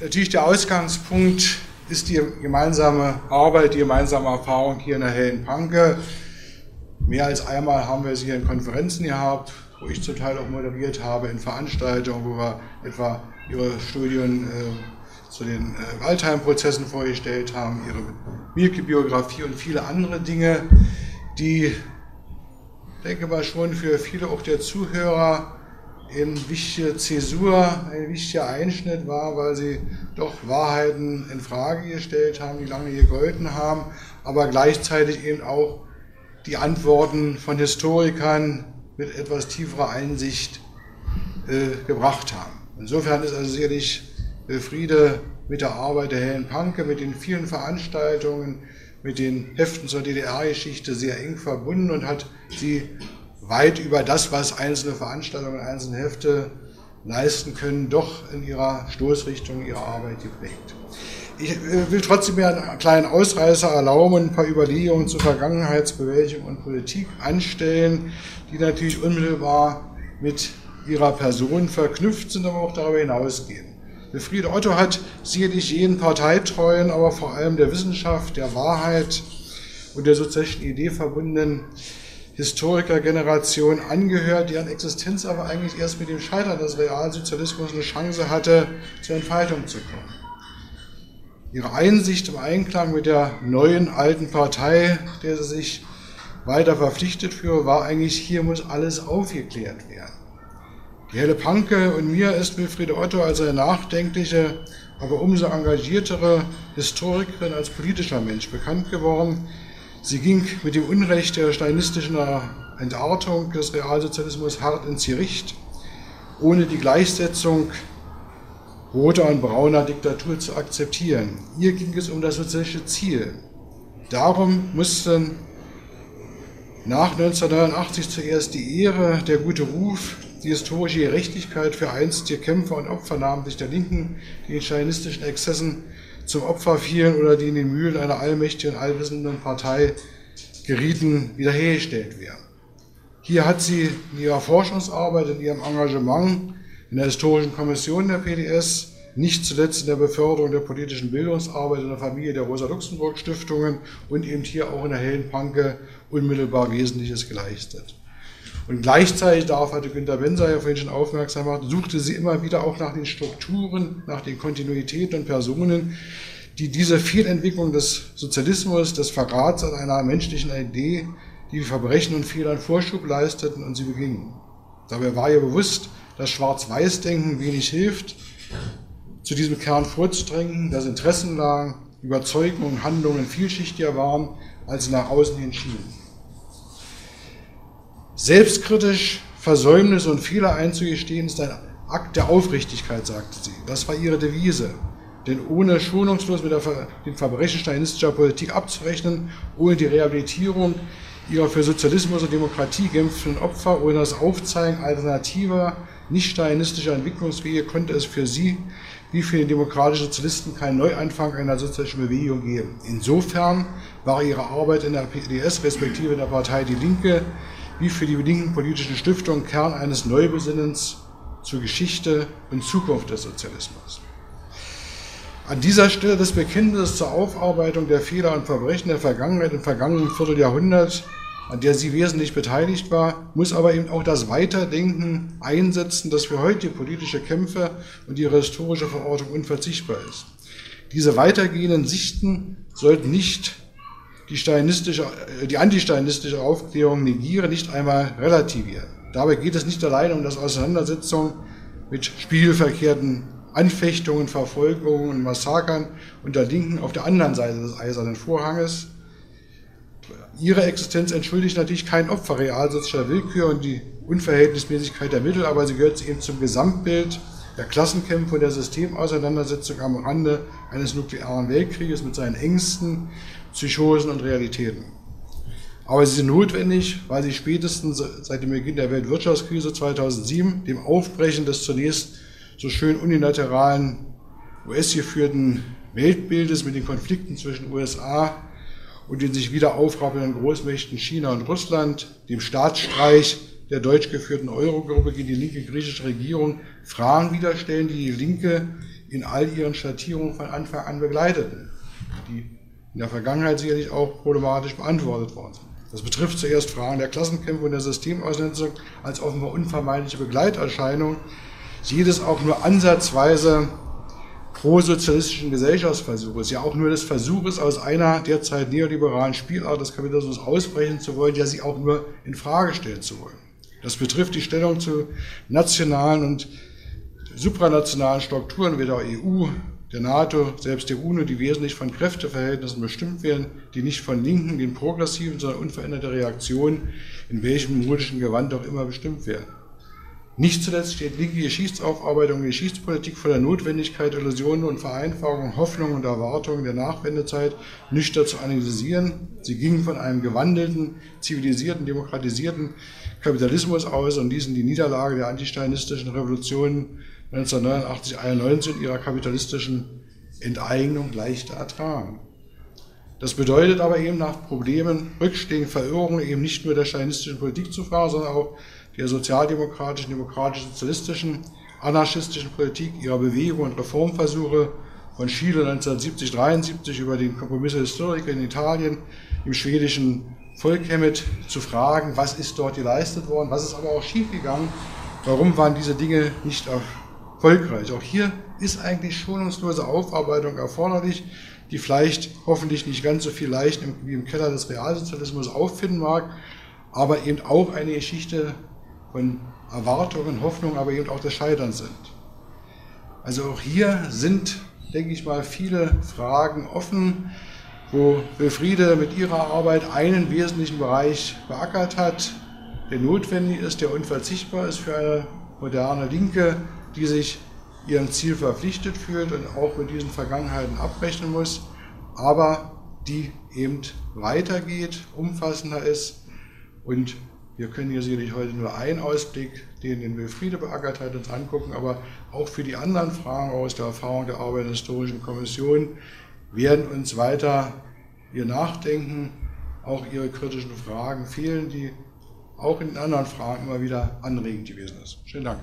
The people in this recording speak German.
Natürlich der Ausgangspunkt ist die gemeinsame Arbeit, die gemeinsame Erfahrung hier in der Hellen Panke. Mehr als einmal haben wir sie in Konferenzen gehabt, wo ich zum Teil auch moderiert habe, in Veranstaltungen, wo wir etwa ihre Studien äh, zu den äh, Waldheim-Prozessen vorgestellt haben, ihre Mielke-Biografie und viele andere Dinge, die, denke mal, schon für viele auch der Zuhörer eine wichtige Zäsur, ein wichtiger Einschnitt war, weil sie doch Wahrheiten in Frage gestellt haben, die lange gegolten haben, aber gleichzeitig eben auch die Antworten von Historikern mit etwas tieferer Einsicht äh, gebracht haben. Insofern ist also sicherlich Friede mit der Arbeit der Hellen Panke, mit den vielen Veranstaltungen, mit den Heften zur DDR-Geschichte sehr eng verbunden und hat sie weit über das, was einzelne Veranstaltungen, einzelne Hefte leisten können, doch in ihrer Stoßrichtung ihrer Arbeit geprägt. Ich äh, will trotzdem mir einen kleinen Ausreißer erlauben und ein paar Überlegungen zur Vergangenheitsbewältigung und Politik anstellen, die natürlich unmittelbar mit ihrer Person verknüpft sind, aber auch darüber hinausgehen. Friede Otto hat sicherlich jeden Parteitreuen, aber vor allem der Wissenschaft, der Wahrheit und der sozialistischen Idee verbundenen Historikergeneration angehört, deren Existenz aber eigentlich erst mit dem Scheitern des Realsozialismus eine Chance hatte, zur Entfaltung zu kommen. Ihre Einsicht im Einklang mit der neuen alten Partei, der sie sich weiter verpflichtet für, war eigentlich, hier muss alles aufgeklärt werden. Die Helle Panke und mir ist Wilfriede Otto als eine nachdenkliche, aber umso engagiertere Historikerin als politischer Mensch bekannt geworden, Sie ging mit dem Unrecht der stalinistischen Entartung des Realsozialismus hart ins Gericht, ohne die Gleichsetzung roter und brauner Diktatur zu akzeptieren. Ihr ging es um das sozialistische Ziel. Darum mussten nach 1989 zuerst die Ehre, der gute Ruf, die historische Gerechtigkeit für einstige Kämpfer und Opfer namentlich der Linken, die in stalinistischen Exzessen zum Opfer fielen oder die in den Mühlen einer allmächtigen, allwissenden Partei gerieten, wiederhergestellt werden. Hier hat sie in ihrer Forschungsarbeit, in ihrem Engagement in der Historischen Kommission der PDS, nicht zuletzt in der Beförderung der politischen Bildungsarbeit in der Familie der Rosa-Luxemburg-Stiftungen und eben hier auch in der Hellen Panke unmittelbar Wesentliches geleistet. Und gleichzeitig, darauf hatte Günter Benser ja vorhin schon aufmerksam gemacht, suchte sie immer wieder auch nach den Strukturen, nach den Kontinuitäten und Personen, die diese Fehlentwicklung des Sozialismus, des Verrats an einer menschlichen Idee, die Verbrechen und Fehlern Vorschub leisteten und sie begingen. Dabei war ihr bewusst, dass Schwarz-Weiß-Denken wenig hilft, zu diesem Kern vorzudrängen, dass Interessenlagen, Überzeugungen Handlungen vielschichtiger waren, als sie nach außen hin schienen. Selbstkritisch Versäumnisse und Fehler einzugestehen, ist ein Akt der Aufrichtigkeit, sagte sie. Das war ihre Devise. Denn ohne schonungslos mit der, den Verbrechen stalinistischer Politik abzurechnen, ohne die Rehabilitierung ihrer für Sozialismus und Demokratie kämpfenden Opfer, ohne das Aufzeigen alternativer, nicht stalinistischer Entwicklungswege, konnte es für sie wie für die demokratischen Sozialisten keinen Neuanfang einer sozialistischen Bewegung geben. Insofern war ihre Arbeit in der PDS respektive in der Partei Die Linke wie für die linken politischen Stiftungen Kern eines Neubesinnens zur Geschichte und Zukunft des Sozialismus. An dieser Stelle des Bekenntnisses zur Aufarbeitung der Fehler und Verbrechen der Vergangenheit im vergangenen Vierteljahrhundert, an der sie wesentlich beteiligt war, muss aber eben auch das Weiterdenken einsetzen, das für heutige politische Kämpfe und ihre historische Verortung unverzichtbar ist. Diese weitergehenden Sichten sollten nicht die, stalinistische, äh, die antistalinistische Aufklärung negiere, nicht einmal relativieren. Dabei geht es nicht allein um das Auseinandersetzung mit spielverkehrten Anfechtungen, Verfolgungen und Massakern unter Linken auf der anderen Seite des Eisernen Vorhanges. Ihre Existenz entschuldigt natürlich kein Opfer realsozialer Willkür und die Unverhältnismäßigkeit der Mittel, aber sie gehört eben zum Gesamtbild der Klassenkämpfe und der Systemauseinandersetzung am Rande eines nuklearen Weltkrieges mit seinen Ängsten, Psychosen und Realitäten. Aber sie sind notwendig, weil sie spätestens seit dem Beginn der Weltwirtschaftskrise 2007, dem Aufbrechen des zunächst so schön unilateralen US-geführten Weltbildes mit den Konflikten zwischen USA und den sich wieder aufrappelnden Großmächten China und Russland, dem Staatsstreich der deutsch geführten Eurogruppe gegen die linke griechische Regierung Fragen wieder stellen, die die Linke in all ihren Schattierungen von Anfang an begleiteten, die in der Vergangenheit sicherlich auch problematisch beantwortet worden sind. Das betrifft zuerst Fragen der Klassenkämpfe und der Systemaussetzung als offenbar unvermeidliche Begleiterscheinung, jedes auch nur ansatzweise prosozialistischen Gesellschaftsversuches, ja auch nur des Versuches, aus einer derzeit neoliberalen Spielart des Kapitalismus ausbrechen zu wollen, ja sie auch nur in Frage stellen zu wollen. Das betrifft die Stellung zu nationalen und supranationalen Strukturen wie der EU, der NATO, selbst der UNO, die wesentlich von Kräfteverhältnissen bestimmt werden, die nicht von Linken, den Progressiven, sondern unveränderte Reaktionen, in welchem modischen Gewand auch immer bestimmt werden. Nicht zuletzt steht linke Geschichtsaufarbeitung und Geschichtspolitik vor der Notwendigkeit, Illusionen und Vereinfachungen, Hoffnungen und Erwartungen der Nachwendezeit nüchtern zu analysieren. Sie gingen von einem gewandelten, zivilisierten, demokratisierten Kapitalismus aus und ließen die Niederlage der antistalinistischen Revolution 1989, 91 in ihrer kapitalistischen Enteignung leichter ertragen. Das bedeutet aber eben nach Problemen, Rückstehen, Verirrungen eben nicht nur der stalinistischen Politik zu fragen, sondern auch der sozialdemokratischen, demokratisch-sozialistischen, anarchistischen Politik, ihrer Bewegung und Reformversuche von Chile 1970-73 über den Kompromiss der Historiker in Italien, im schwedischen Volkhemmet zu fragen, was ist dort geleistet worden, was ist aber auch schiefgegangen, warum waren diese Dinge nicht erfolgreich. Auch hier ist eigentlich schonungslose Aufarbeitung erforderlich, die vielleicht hoffentlich nicht ganz so viel leicht wie im Keller des Realsozialismus auffinden mag, aber eben auch eine Geschichte von Erwartungen, Hoffnungen, aber eben auch des Scheiterns sind. Also auch hier sind, denke ich mal, viele Fragen offen, wo Wilfriede mit ihrer Arbeit einen wesentlichen Bereich beackert hat, der notwendig ist, der unverzichtbar ist für eine moderne Linke, die sich ihrem Ziel verpflichtet fühlt und auch mit diesen Vergangenheiten abrechnen muss, aber die eben weitergeht, umfassender ist und wir können hier sicherlich heute nur einen Ausblick, den den Wilfriede beackert hat, uns angucken, aber auch für die anderen Fragen aus der Erfahrung der Arbeit der Historischen Kommission werden uns weiter ihr Nachdenken, auch ihre kritischen Fragen fehlen, die auch in den anderen Fragen immer wieder anregend gewesen ist. Schönen Dank.